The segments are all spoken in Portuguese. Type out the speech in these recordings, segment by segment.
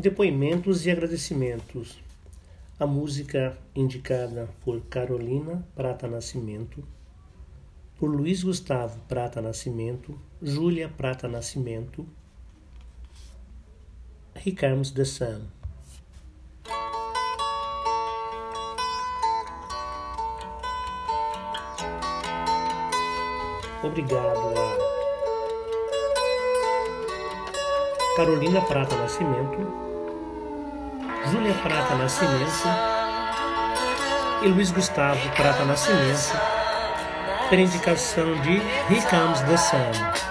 Depoimentos e agradecimentos. A música indicada por Carolina Prata Nascimento, por Luiz Gustavo Prata Nascimento, Júlia Prata Nascimento, Comes the Sun. Obrigado a Carolina Prata Nascimento, Júlia Prata Nascimento e Luiz Gustavo Prata Nascimento, por indicação de Here Comes the Sun.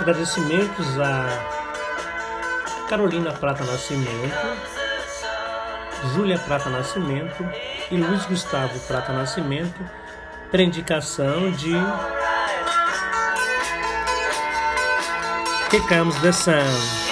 Agradecimentos a Carolina Prata Nascimento, Júlia Prata Nascimento e Luiz Gustavo Prata Nascimento, para indicação de Que Comes the Sun.